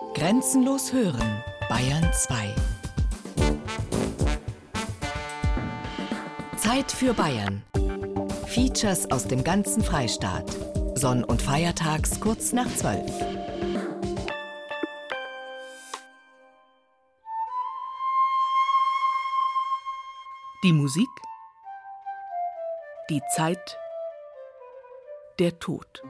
Grenzenlos hören, Bayern 2. Zeit für Bayern. Features aus dem ganzen Freistaat. Sonn- und Feiertags kurz nach 12. Die Musik, die Zeit, der Tod.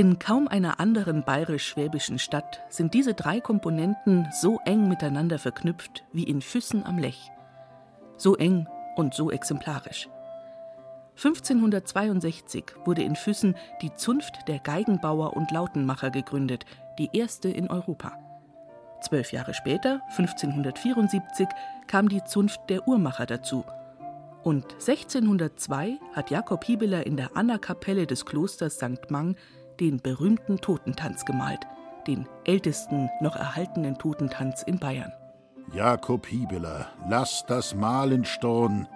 In kaum einer anderen bayerisch-schwäbischen Stadt sind diese drei Komponenten so eng miteinander verknüpft wie in Füssen am Lech. So eng und so exemplarisch. 1562 wurde in Füssen die Zunft der Geigenbauer und Lautenmacher gegründet, die erste in Europa. Zwölf Jahre später, 1574, kam die Zunft der Uhrmacher dazu. Und 1602 hat Jakob Hiebeler in der Annakapelle des Klosters St. Mang den berühmten Totentanz gemalt, den ältesten noch erhaltenen Totentanz in Bayern. Jakob Hiebeler, lass das Malen stehen.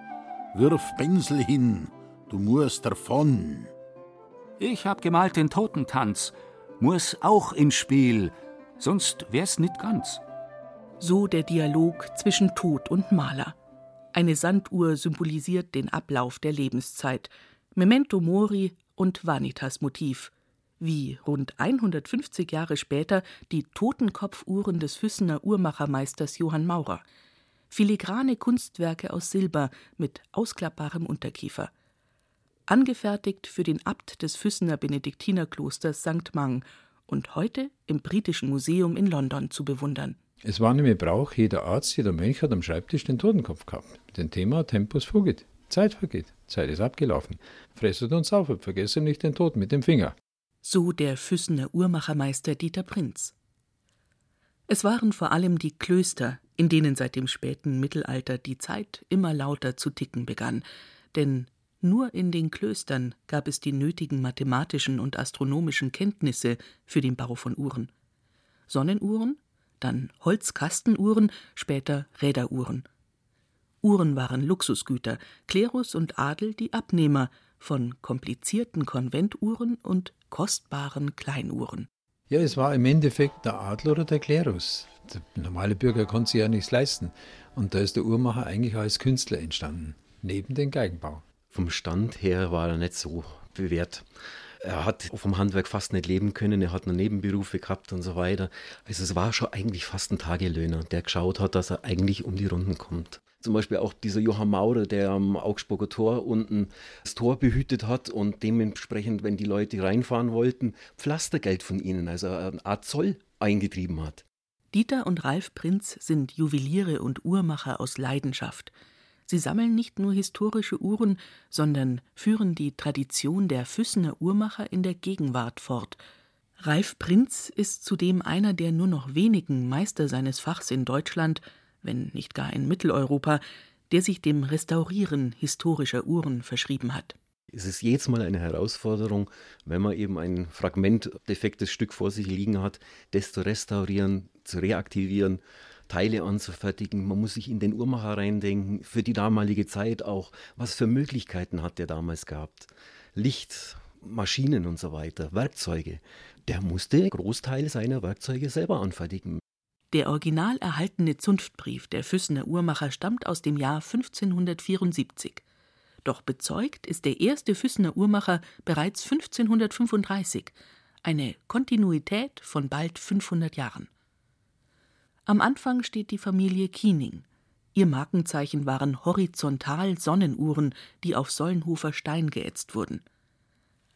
Wirf Pinsel hin, du musst davon. Ich hab gemalt den Totentanz, muss auch ins Spiel, sonst wär's nicht ganz. So der Dialog zwischen Tod und Maler. Eine Sanduhr symbolisiert den Ablauf der Lebenszeit. Memento Mori und Vanitas-Motiv. Wie rund 150 Jahre später die Totenkopfuhren des Füssener Uhrmachermeisters Johann Maurer. Filigrane Kunstwerke aus Silber mit ausklappbarem Unterkiefer. Angefertigt für den Abt des Füssener Benediktinerklosters St. Mang und heute im Britischen Museum in London zu bewundern. Es war nämlich Brauch, jeder Arzt, jeder Mönch hat am Schreibtisch den Totenkopf gehabt. Mit dem Thema Tempus fugit. Zeit vergeht, Zeit ist abgelaufen. Fresset und saufet, vergesse nicht den Tod mit dem Finger. So der Füssener Uhrmachermeister Dieter Prinz. Es waren vor allem die Klöster, in denen seit dem späten Mittelalter die Zeit immer lauter zu ticken begann, denn nur in den Klöstern gab es die nötigen mathematischen und astronomischen Kenntnisse für den Bau von Uhren. Sonnenuhren, dann Holzkastenuhren, später Räderuhren. Uhren waren Luxusgüter, Klerus und Adel die Abnehmer von komplizierten Konventuhren und kostbaren Kleinuhren. Ja, es war im Endeffekt der Adel oder der Klerus. Der normale Bürger konnte sich ja nichts leisten. Und da ist der Uhrmacher eigentlich als Künstler entstanden, neben dem Geigenbau. Vom Stand her war er nicht so bewährt. Er hat vom Handwerk fast nicht leben können, er hat nur Nebenberufe gehabt und so weiter. Also es war schon eigentlich fast ein Tagelöhner, der geschaut hat, dass er eigentlich um die Runden kommt. Zum Beispiel auch dieser Johann Maurer, der am Augsburger Tor unten das Tor behütet hat und dementsprechend, wenn die Leute reinfahren wollten, Pflastergeld von ihnen, also eine Art Zoll eingetrieben hat. Dieter und Ralf Prinz sind Juweliere und Uhrmacher aus Leidenschaft. Sie sammeln nicht nur historische Uhren, sondern führen die Tradition der Füssener Uhrmacher in der Gegenwart fort. Ralf Prinz ist zudem einer der nur noch wenigen Meister seines Fachs in Deutschland, wenn nicht gar in Mitteleuropa, der sich dem Restaurieren historischer Uhren verschrieben hat. Es ist jedes Mal eine Herausforderung, wenn man eben ein Fragment, defektes Stück vor sich liegen hat, das zu restaurieren, zu reaktivieren, Teile anzufertigen. Man muss sich in den Uhrmacher reindenken, für die damalige Zeit auch. Was für Möglichkeiten hat der damals gehabt? Licht, Maschinen und so weiter, Werkzeuge. Der musste Großteil seiner Werkzeuge selber anfertigen. Der original erhaltene Zunftbrief der Füssener Uhrmacher stammt aus dem Jahr 1574. Doch bezeugt ist der erste Füssener Uhrmacher bereits 1535, eine Kontinuität von bald 500 Jahren. Am Anfang steht die Familie Kiening. Ihr Markenzeichen waren horizontal Sonnenuhren, die auf Sollenhofer Stein geätzt wurden.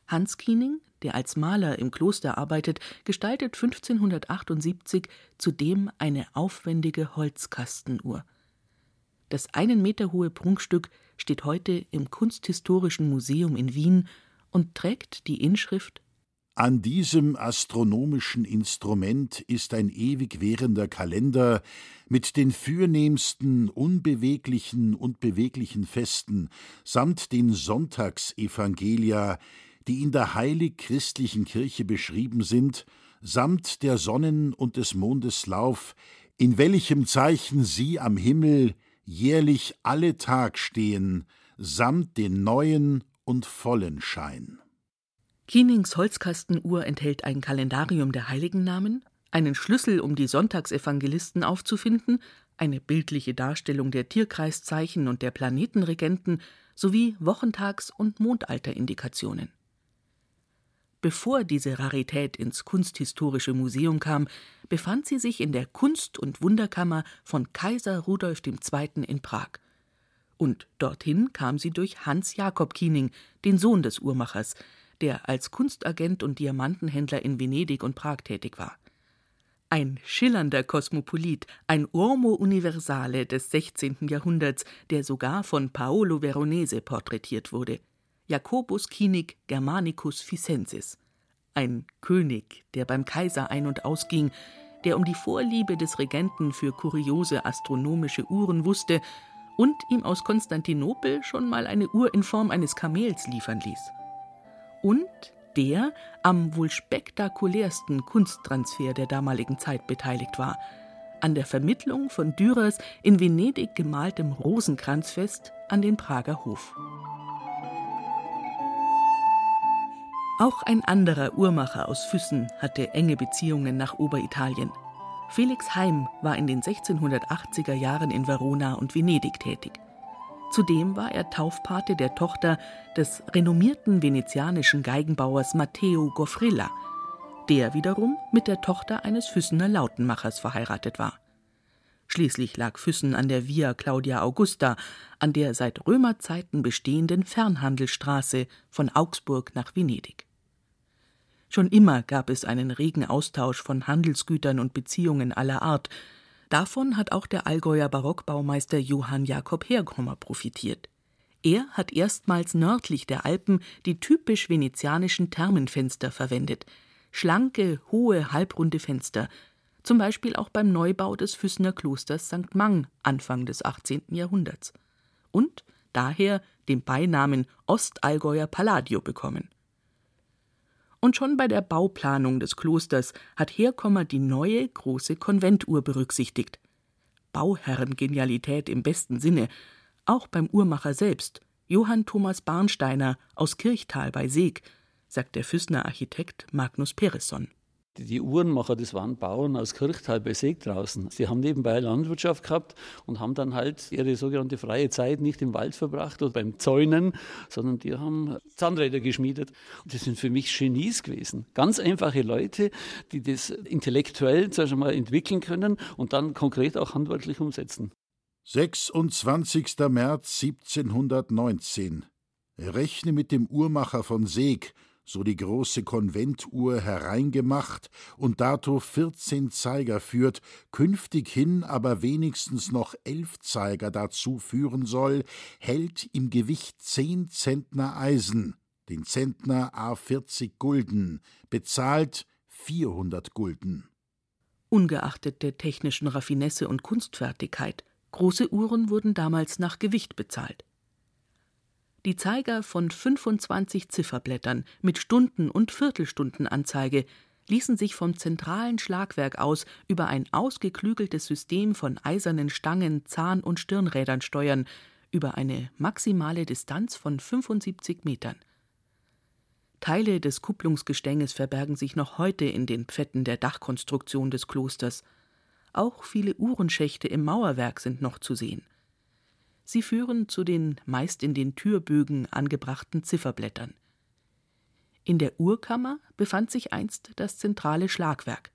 Hans Kiening, der als Maler im Kloster arbeitet, gestaltet 1578 zudem eine aufwendige Holzkastenuhr. Das einen Meter hohe Prunkstück steht heute im Kunsthistorischen Museum in Wien und trägt die Inschrift An diesem astronomischen Instrument ist ein ewig währender Kalender mit den fürnehmsten, unbeweglichen und beweglichen Festen samt den Sonntagsevangelia, die in der heilig-christlichen Kirche beschrieben sind, samt der Sonnen und des Mondes Lauf, in welchem Zeichen sie am Himmel jährlich alle Tag stehen, samt den neuen und vollen Schein. Kienings Holzkastenuhr enthält ein Kalendarium der Heiligennamen, einen Schlüssel, um die Sonntagsevangelisten aufzufinden, eine bildliche Darstellung der Tierkreiszeichen und der Planetenregenten sowie Wochentags- und Mondalterindikationen. Bevor diese Rarität ins Kunsthistorische Museum kam, befand sie sich in der Kunst- und Wunderkammer von Kaiser Rudolf II. in Prag. Und dorthin kam sie durch Hans Jakob Kiening, den Sohn des Uhrmachers, der als Kunstagent und Diamantenhändler in Venedig und Prag tätig war. Ein schillernder Kosmopolit, ein Uomo Universale des 16. Jahrhunderts, der sogar von Paolo Veronese porträtiert wurde. Jacobus Kienig Germanicus Ficensis. Ein König, der beim Kaiser ein- und ausging, der um die Vorliebe des Regenten für kuriose astronomische Uhren wusste und ihm aus Konstantinopel schon mal eine Uhr in Form eines Kamels liefern ließ. Und der am wohl spektakulärsten Kunsttransfer der damaligen Zeit beteiligt war, an der Vermittlung von Dürers in Venedig gemaltem Rosenkranzfest an den Prager Hof. Auch ein anderer Uhrmacher aus Füssen hatte enge Beziehungen nach Oberitalien. Felix Heim war in den 1680er Jahren in Verona und Venedig tätig. Zudem war er Taufpate der Tochter des renommierten venezianischen Geigenbauers Matteo Goffrilla, der wiederum mit der Tochter eines Füssener Lautenmachers verheiratet war. Schließlich lag Füssen an der Via Claudia Augusta, an der seit Römerzeiten bestehenden Fernhandelsstraße von Augsburg nach Venedig. Schon immer gab es einen regen Austausch von Handelsgütern und Beziehungen aller Art, Davon hat auch der Allgäuer Barockbaumeister Johann Jakob Herkommer profitiert. Er hat erstmals nördlich der Alpen die typisch venezianischen Thermenfenster verwendet. Schlanke, hohe, halbrunde Fenster, zum Beispiel auch beim Neubau des Füssener Klosters St. Mang Anfang des 18. Jahrhunderts. Und daher den Beinamen Ostallgäuer Palladio bekommen. Und schon bei der Bauplanung des Klosters hat Herkommer die neue große Konventuhr berücksichtigt. Bauherrengenialität im besten Sinne, auch beim Uhrmacher selbst, Johann Thomas Barnsteiner aus Kirchtal bei Seeg, sagt der Füßner Architekt Magnus Peresson die Uhrenmacher, das waren Bauern aus Kirchtal bei Seeg draußen. Sie haben nebenbei Landwirtschaft gehabt und haben dann halt ihre sogenannte freie Zeit nicht im Wald verbracht oder beim Zäunen, sondern die haben Zahnräder geschmiedet. Und das sind für mich Genies gewesen. Ganz einfache Leute, die das intellektuell zuerst einmal entwickeln können und dann konkret auch handwerklich umsetzen. 26. März 1719. Rechne mit dem Uhrmacher von Seeg, so die große Konventuhr hereingemacht und dato vierzehn Zeiger führt, künftig hin aber wenigstens noch elf Zeiger dazu führen soll, hält im Gewicht zehn Zentner Eisen, den Zentner a vierzig Gulden, bezahlt vierhundert Gulden. Ungeachtet der technischen Raffinesse und Kunstfertigkeit, große Uhren wurden damals nach Gewicht bezahlt. Die Zeiger von 25 Zifferblättern mit Stunden- und Viertelstundenanzeige ließen sich vom zentralen Schlagwerk aus über ein ausgeklügeltes System von eisernen Stangen, Zahn- und Stirnrädern steuern, über eine maximale Distanz von 75 Metern. Teile des Kupplungsgestänges verbergen sich noch heute in den Pfetten der Dachkonstruktion des Klosters. Auch viele Uhrenschächte im Mauerwerk sind noch zu sehen. Sie führen zu den meist in den Türbögen angebrachten Zifferblättern. In der Uhrkammer befand sich einst das zentrale Schlagwerk.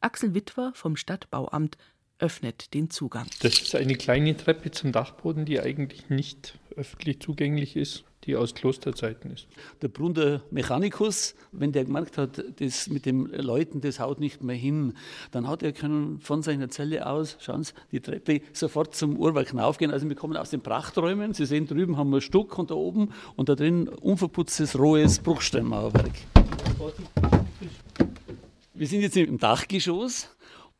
Axel Witwer vom Stadtbauamt öffnet den Zugang. Das ist eine kleine Treppe zum Dachboden, die eigentlich nicht öffentlich zugänglich ist die aus Klosterzeiten ist. Der Bruder Mechanicus, wenn der gemerkt hat, das mit dem Läuten, das haut nicht mehr hin, dann hat er können von seiner Zelle aus, schauen Sie, die Treppe sofort zum Uhrwerk hinaufgehen. Also wir kommen aus den Prachträumen. Sie sehen drüben haben wir Stuck und da oben und da drin unverputztes, rohes Bruchsteinmauerwerk. Wir sind jetzt im Dachgeschoss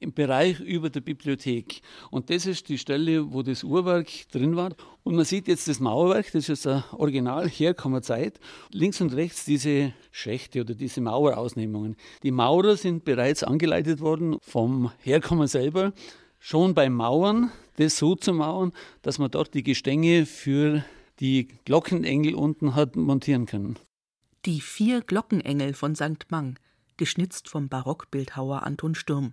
im Bereich über der Bibliothek. Und das ist die Stelle, wo das Uhrwerk drin war. Und man sieht jetzt das Mauerwerk, das ist ein Original Herkommerzeit. Links und rechts diese Schächte oder diese Mauerausnehmungen. Die Maurer sind bereits angeleitet worden vom Herkommer selber, schon beim Mauern, das so zu mauern, dass man dort die Gestänge für die Glockenengel unten hat montieren können. Die vier Glockenengel von St. Mang, geschnitzt vom Barockbildhauer Anton Sturm.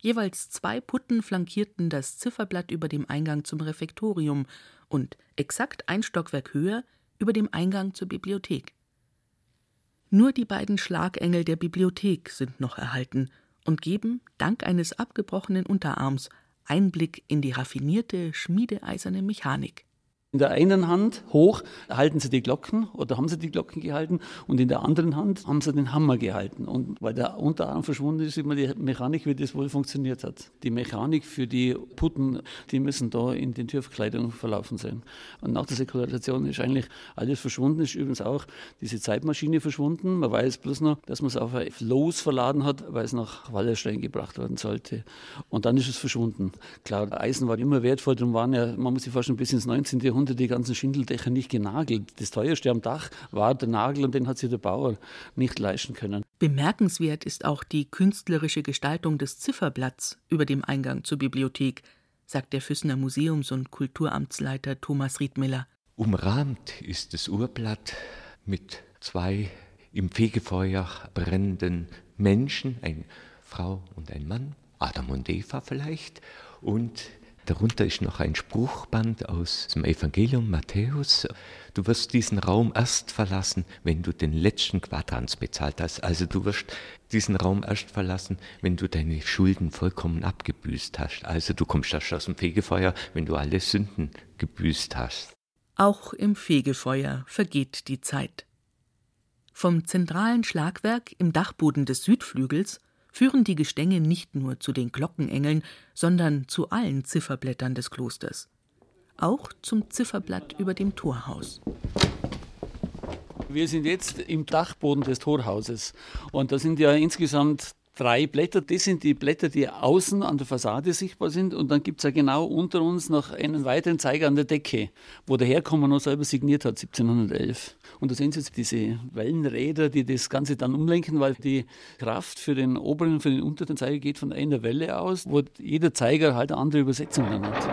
Jeweils zwei Putten flankierten das Zifferblatt über dem Eingang zum Refektorium und exakt ein Stockwerk höher über dem Eingang zur Bibliothek. Nur die beiden Schlagengel der Bibliothek sind noch erhalten und geben, dank eines abgebrochenen Unterarms, Einblick in die raffinierte, schmiedeeiserne Mechanik. In der einen Hand hoch halten sie die Glocken oder haben sie die Glocken gehalten und in der anderen Hand haben sie den Hammer gehalten. Und weil der Unterarm verschwunden ist, sieht man die Mechanik, wie das wohl funktioniert hat. Die Mechanik für die Putten, die müssen da in den Türverkleidungen verlaufen sein. Und nach der Säkularisation ist eigentlich alles verschwunden, ist übrigens auch diese Zeitmaschine verschwunden. Man weiß bloß noch, dass man es auf ein Floß verladen hat, weil es nach Wallerstein gebracht werden sollte. Und dann ist es verschwunden. Klar, Eisen war immer wertvoll, darum waren ja, man muss sich vorstellen, bis ins 19. Jahrhundert Jahrhundert die ganzen Schindeldächer nicht genagelt. Das teuerste am Dach war der Nagel und den hat sich der Bauer nicht leisten können. Bemerkenswert ist auch die künstlerische Gestaltung des Zifferblatts über dem Eingang zur Bibliothek, sagt der Füssener Museums- und Kulturamtsleiter Thomas Riedmiller. Umrahmt ist das Urblatt mit zwei im Fegefeuer brennenden Menschen, eine Frau und ein Mann, Adam und Eva vielleicht, und Darunter ist noch ein Spruchband aus dem Evangelium Matthäus. Du wirst diesen Raum erst verlassen, wenn du den letzten Quadranz bezahlt hast. Also du wirst diesen Raum erst verlassen, wenn du deine Schulden vollkommen abgebüßt hast. Also du kommst erst aus dem Fegefeuer, wenn du alle Sünden gebüßt hast. Auch im Fegefeuer vergeht die Zeit. Vom zentralen Schlagwerk im Dachboden des Südflügels führen die Gestänge nicht nur zu den Glockenengeln, sondern zu allen Zifferblättern des Klosters. Auch zum Zifferblatt über dem Torhaus. Wir sind jetzt im Dachboden des Torhauses und da sind ja insgesamt drei Blätter. Das sind die Blätter, die außen an der Fassade sichtbar sind. Und dann gibt es ja genau unter uns noch einen weiteren Zeiger an der Decke, wo der Herkommer noch selber signiert hat, 1711. Und da sehen Sie jetzt diese Wellenräder, die das Ganze dann umlenken, weil die Kraft für den oberen und für den unteren Zeiger geht von einer Welle aus, wo jeder Zeiger halt eine andere Übersetzung dann hat.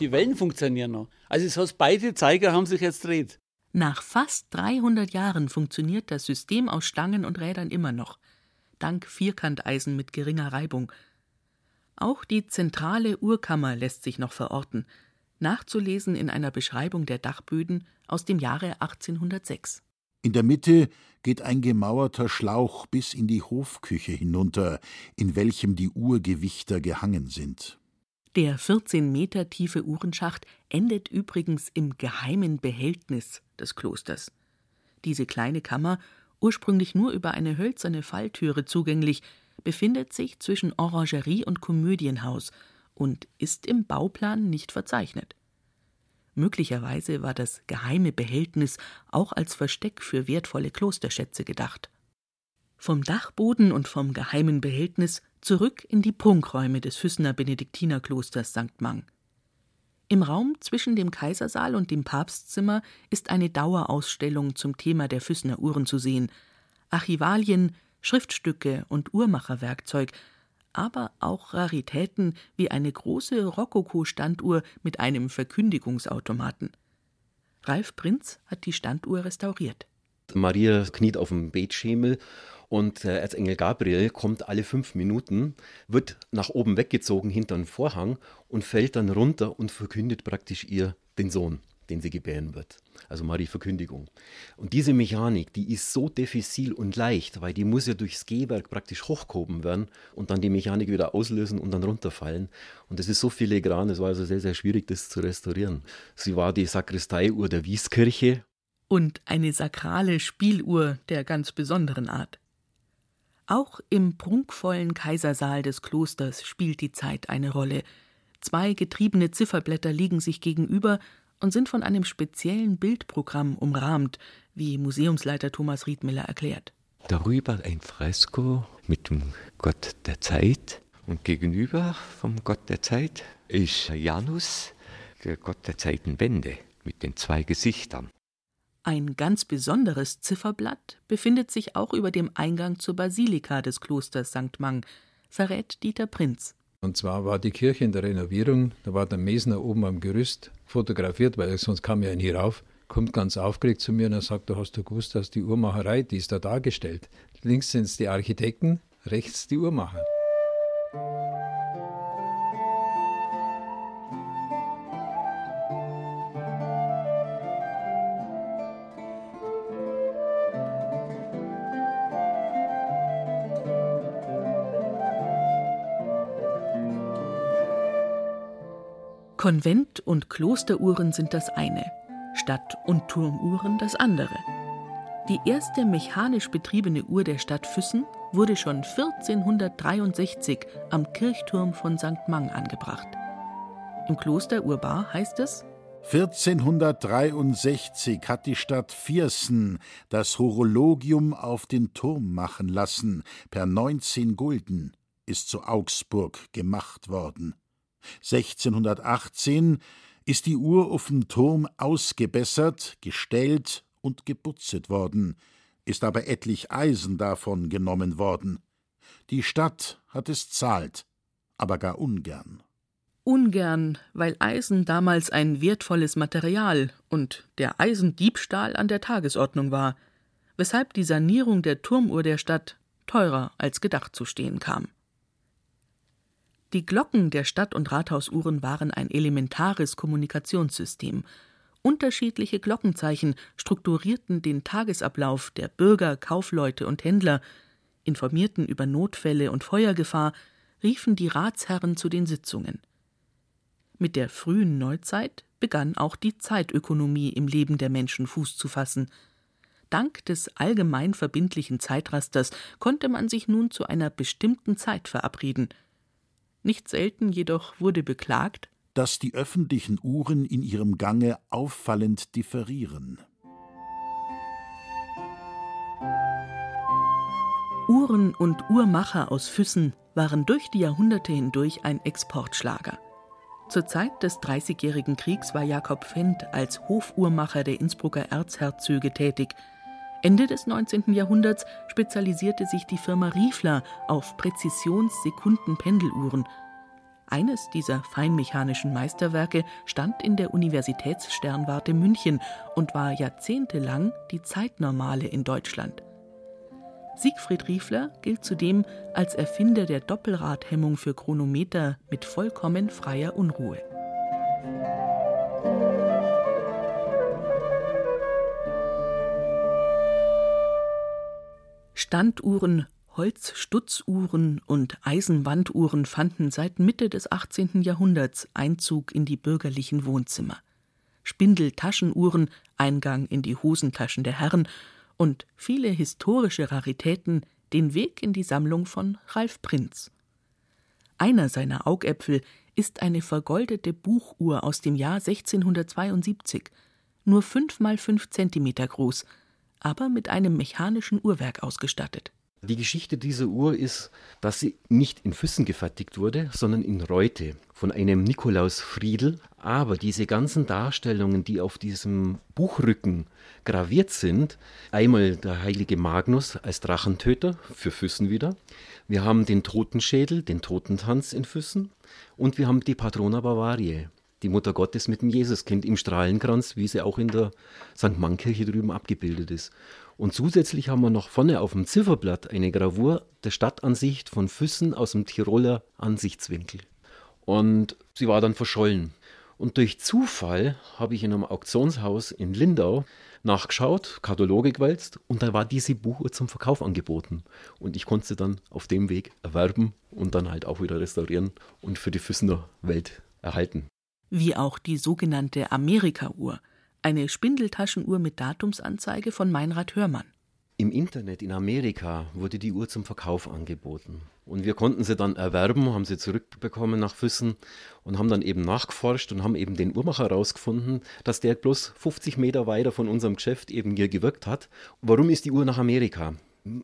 Die Wellen funktionieren noch. Also das heißt, beide Zeiger haben sich jetzt dreht. Nach fast 300 Jahren funktioniert das System aus Stangen und Rädern immer noch, dank Vierkanteisen mit geringer Reibung. Auch die zentrale Uhrkammer lässt sich noch verorten, nachzulesen in einer Beschreibung der Dachböden aus dem Jahre 1806. In der Mitte geht ein gemauerter Schlauch bis in die Hofküche hinunter, in welchem die Uhrgewichter gehangen sind. Der 14 Meter tiefe Uhrenschacht endet übrigens im geheimen Behältnis des Klosters. Diese kleine Kammer, ursprünglich nur über eine hölzerne Falltüre zugänglich, befindet sich zwischen Orangerie und Komödienhaus und ist im Bauplan nicht verzeichnet. Möglicherweise war das geheime Behältnis auch als Versteck für wertvolle Klosterschätze gedacht. Vom Dachboden und vom geheimen Behältnis zurück in die Prunkräume des Füssener Benediktinerklosters St. Mang. Im Raum zwischen dem Kaisersaal und dem Papstzimmer ist eine Dauerausstellung zum Thema der Füssener Uhren zu sehen. Archivalien, Schriftstücke und Uhrmacherwerkzeug, aber auch Raritäten wie eine große Rokoko-Standuhr mit einem Verkündigungsautomaten. Ralf Prinz hat die Standuhr restauriert. Maria kniet auf dem Betschemel und der Erzengel Gabriel kommt alle fünf Minuten, wird nach oben weggezogen hinter einen Vorhang und fällt dann runter und verkündet praktisch ihr den Sohn, den sie gebären wird. Also Marie Verkündigung. Und diese Mechanik, die ist so diffizil und leicht, weil die muss ja durchs Gehwerk praktisch hochgehoben werden und dann die Mechanik wieder auslösen und dann runterfallen. Und das ist so filigran, es war also sehr, sehr schwierig, das zu restaurieren. Sie war die Sakristeiuhr der Wieskirche. Und eine sakrale Spieluhr der ganz besonderen Art. Auch im prunkvollen Kaisersaal des Klosters spielt die Zeit eine Rolle. Zwei getriebene Zifferblätter liegen sich gegenüber und sind von einem speziellen Bildprogramm umrahmt, wie Museumsleiter Thomas Riedmiller erklärt. Darüber ein Fresko mit dem Gott der Zeit und gegenüber vom Gott der Zeit ist Janus, der Gott der Zeitenwende mit den zwei Gesichtern. Ein ganz besonderes Zifferblatt befindet sich auch über dem Eingang zur Basilika des Klosters St. Mang, verrät Dieter Prinz. Und zwar war die Kirche in der Renovierung, da war der Mesner oben am Gerüst fotografiert, weil sonst kam er nie rauf, kommt ganz aufgeregt zu mir und er sagt, du hast du gewusst, dass die Uhrmacherei, die ist da dargestellt. Links sind es die Architekten, rechts die Uhrmacher. Konvent- und Klosteruhren sind das eine, Stadt- und Turmuhren das andere. Die erste mechanisch betriebene Uhr der Stadt Füssen wurde schon 1463 am Kirchturm von St. Mang angebracht. Im Kloster Urbar heißt es 1463 hat die Stadt Viersen das Horologium auf den Turm machen lassen, per 19 Gulden ist zu Augsburg gemacht worden. 1618 ist die Uhr auf dem Turm ausgebessert, gestellt und geputzet worden, ist aber etlich Eisen davon genommen worden. Die Stadt hat es zahlt, aber gar ungern. Ungern, weil Eisen damals ein wertvolles Material und der Eisendiebstahl an der Tagesordnung war, weshalb die Sanierung der Turmuhr der Stadt teurer als gedacht zu stehen kam. Die Glocken der Stadt- und Rathausuhren waren ein elementares Kommunikationssystem. Unterschiedliche Glockenzeichen strukturierten den Tagesablauf der Bürger, Kaufleute und Händler, informierten über Notfälle und Feuergefahr, riefen die Ratsherren zu den Sitzungen. Mit der frühen Neuzeit begann auch die Zeitökonomie im Leben der Menschen Fuß zu fassen. Dank des allgemein verbindlichen Zeitrasters konnte man sich nun zu einer bestimmten Zeit verabreden – nicht selten jedoch wurde beklagt, dass die öffentlichen Uhren in ihrem Gange auffallend differieren. Uhren und Uhrmacher aus Füssen waren durch die Jahrhunderte hindurch ein Exportschlager. Zur Zeit des Dreißigjährigen Kriegs war Jakob Fendt als Hofuhrmacher der Innsbrucker Erzherzöge tätig. Ende des 19. Jahrhunderts spezialisierte sich die Firma Riefler auf Präzisions-Sekunden-Pendeluhren. Eines dieser feinmechanischen Meisterwerke stand in der Universitätssternwarte München und war jahrzehntelang die Zeitnormale in Deutschland. Siegfried Riefler gilt zudem als Erfinder der Doppelradhemmung für Chronometer mit vollkommen freier Unruhe. Standuhren, Holzstutzuhren und Eisenwanduhren fanden seit Mitte des 18. Jahrhunderts Einzug in die bürgerlichen Wohnzimmer. Spindeltaschenuhren Eingang in die Hosentaschen der Herren und viele historische Raritäten den Weg in die Sammlung von Ralf Prinz. Einer seiner Augäpfel ist eine vergoldete Buchuhr aus dem Jahr 1672, nur fünf mal fünf Zentimeter groß, aber mit einem mechanischen Uhrwerk ausgestattet. Die Geschichte dieser Uhr ist, dass sie nicht in Füssen gefertigt wurde, sondern in Reute von einem Nikolaus Friedl. Aber diese ganzen Darstellungen, die auf diesem Buchrücken graviert sind, einmal der heilige Magnus als Drachentöter für Füssen wieder. Wir haben den Totenschädel, den Totentanz in Füssen und wir haben die Patrona Bavariae die Mutter Gottes mit dem Jesuskind im Strahlenkranz, wie sie auch in der St. Mannkirche drüben abgebildet ist. Und zusätzlich haben wir noch vorne auf dem Zifferblatt eine Gravur der Stadtansicht von Füssen aus dem Tiroler Ansichtswinkel. Und sie war dann verschollen. Und durch Zufall habe ich in einem Auktionshaus in Lindau nachgeschaut, Kataloge gewälzt und da war diese Buchuhr zum Verkauf angeboten. Und ich konnte sie dann auf dem Weg erwerben und dann halt auch wieder restaurieren und für die Füssener Welt erhalten wie auch die sogenannte Amerika-Uhr, eine Spindeltaschenuhr mit Datumsanzeige von Meinrad Hörmann. Im Internet in Amerika wurde die Uhr zum Verkauf angeboten. Und wir konnten sie dann erwerben, haben sie zurückbekommen nach Füssen und haben dann eben nachgeforscht und haben eben den Uhrmacher herausgefunden, dass der bloß 50 Meter weiter von unserem Geschäft eben hier gewirkt hat. Warum ist die Uhr nach Amerika?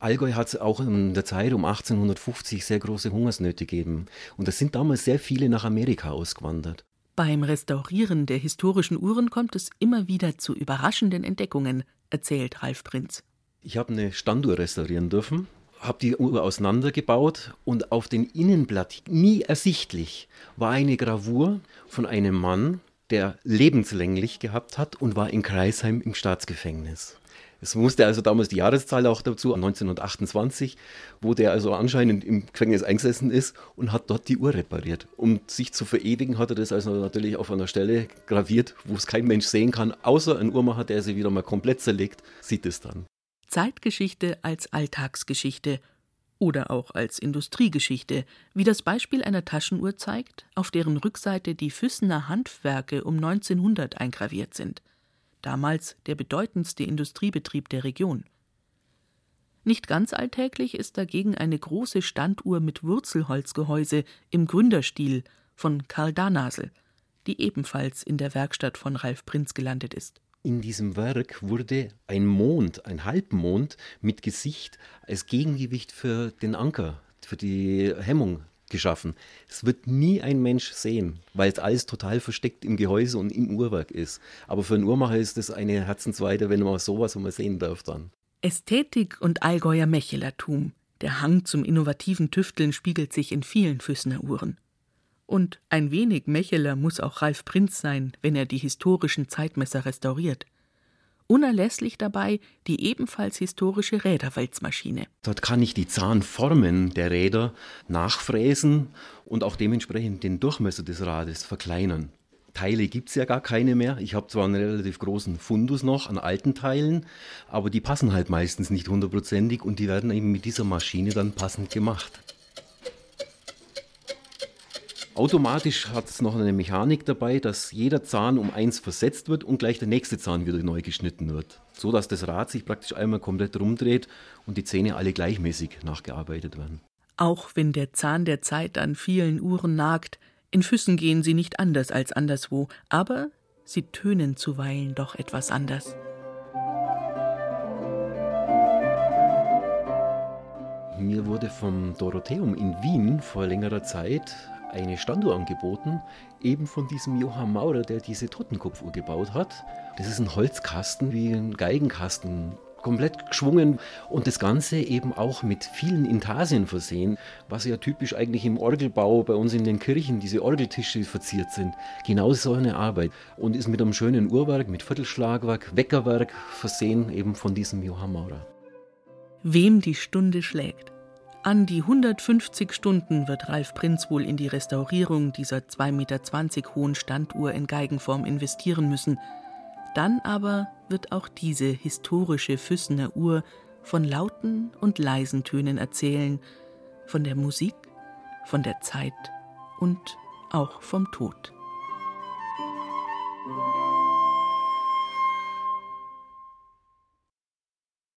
Allgäu hat es auch in der Zeit um 1850 sehr große Hungersnöte gegeben. Und es sind damals sehr viele nach Amerika ausgewandert. Beim Restaurieren der historischen Uhren kommt es immer wieder zu überraschenden Entdeckungen, erzählt Ralf Prinz. Ich habe eine Standuhr restaurieren dürfen habe die Uhr auseinandergebaut und auf dem Innenblatt, nie ersichtlich, war eine Gravur von einem Mann, der lebenslänglich gehabt hat und war in Kreisheim im Staatsgefängnis. Es musste also damals die Jahreszahl auch dazu, 1928, wo der also anscheinend im Gefängnis eingesessen ist und hat dort die Uhr repariert. Um sich zu verewigen, hat er das also natürlich auf einer Stelle graviert, wo es kein Mensch sehen kann, außer ein Uhrmacher, der sie wieder mal komplett zerlegt, sieht es dann. Zeitgeschichte als Alltagsgeschichte oder auch als Industriegeschichte, wie das Beispiel einer Taschenuhr zeigt, auf deren Rückseite die Füssener Handwerke um 1900 eingraviert sind damals der bedeutendste Industriebetrieb der Region. Nicht ganz alltäglich ist dagegen eine große Standuhr mit Wurzelholzgehäuse im Gründerstil von Karl Danasel, die ebenfalls in der Werkstatt von Ralf Prinz gelandet ist. In diesem Werk wurde ein Mond, ein Halbmond mit Gesicht als Gegengewicht für den Anker, für die Hemmung geschaffen. Es wird nie ein Mensch sehen, weil es alles total versteckt im Gehäuse und im Uhrwerk ist. Aber für einen Uhrmacher ist es eine Herzensweide, wenn man sowas mal sehen darf dann. Ästhetik und Allgäuer Mechelertum. Der Hang zum innovativen Tüfteln spiegelt sich in vielen Füssener Uhren. Und ein wenig Mecheler muss auch Ralf Prinz sein, wenn er die historischen Zeitmesser restauriert. Unerlässlich dabei die ebenfalls historische Räderwälzmaschine. Dort kann ich die Zahnformen der Räder nachfräsen und auch dementsprechend den Durchmesser des Rades verkleinern. Teile gibt es ja gar keine mehr. Ich habe zwar einen relativ großen Fundus noch an alten Teilen, aber die passen halt meistens nicht hundertprozentig und die werden eben mit dieser Maschine dann passend gemacht. Automatisch hat es noch eine Mechanik dabei, dass jeder Zahn um eins versetzt wird und gleich der nächste Zahn wieder neu geschnitten wird. So dass das Rad sich praktisch einmal komplett rumdreht und die Zähne alle gleichmäßig nachgearbeitet werden. Auch wenn der Zahn der Zeit an vielen Uhren nagt, in Füssen gehen sie nicht anders als anderswo, aber sie tönen zuweilen doch etwas anders. Mir wurde vom Dorotheum in Wien vor längerer Zeit eine Standuhr angeboten, eben von diesem Johann Maurer, der diese Totenkopfuhr gebaut hat. Das ist ein Holzkasten wie ein Geigenkasten, komplett geschwungen und das Ganze eben auch mit vielen Intarsien versehen, was ja typisch eigentlich im Orgelbau bei uns in den Kirchen, diese Orgeltische verziert sind. Genau so eine Arbeit und ist mit einem schönen Uhrwerk, mit Viertelschlagwerk, Weckerwerk versehen, eben von diesem Johann Maurer. Wem die Stunde schlägt. An die 150 Stunden wird Ralf Prinz wohl in die Restaurierung dieser 2,20 Meter hohen Standuhr in Geigenform investieren müssen. Dann aber wird auch diese historische Füssener Uhr von lauten und leisen Tönen erzählen, von der Musik, von der Zeit und auch vom Tod.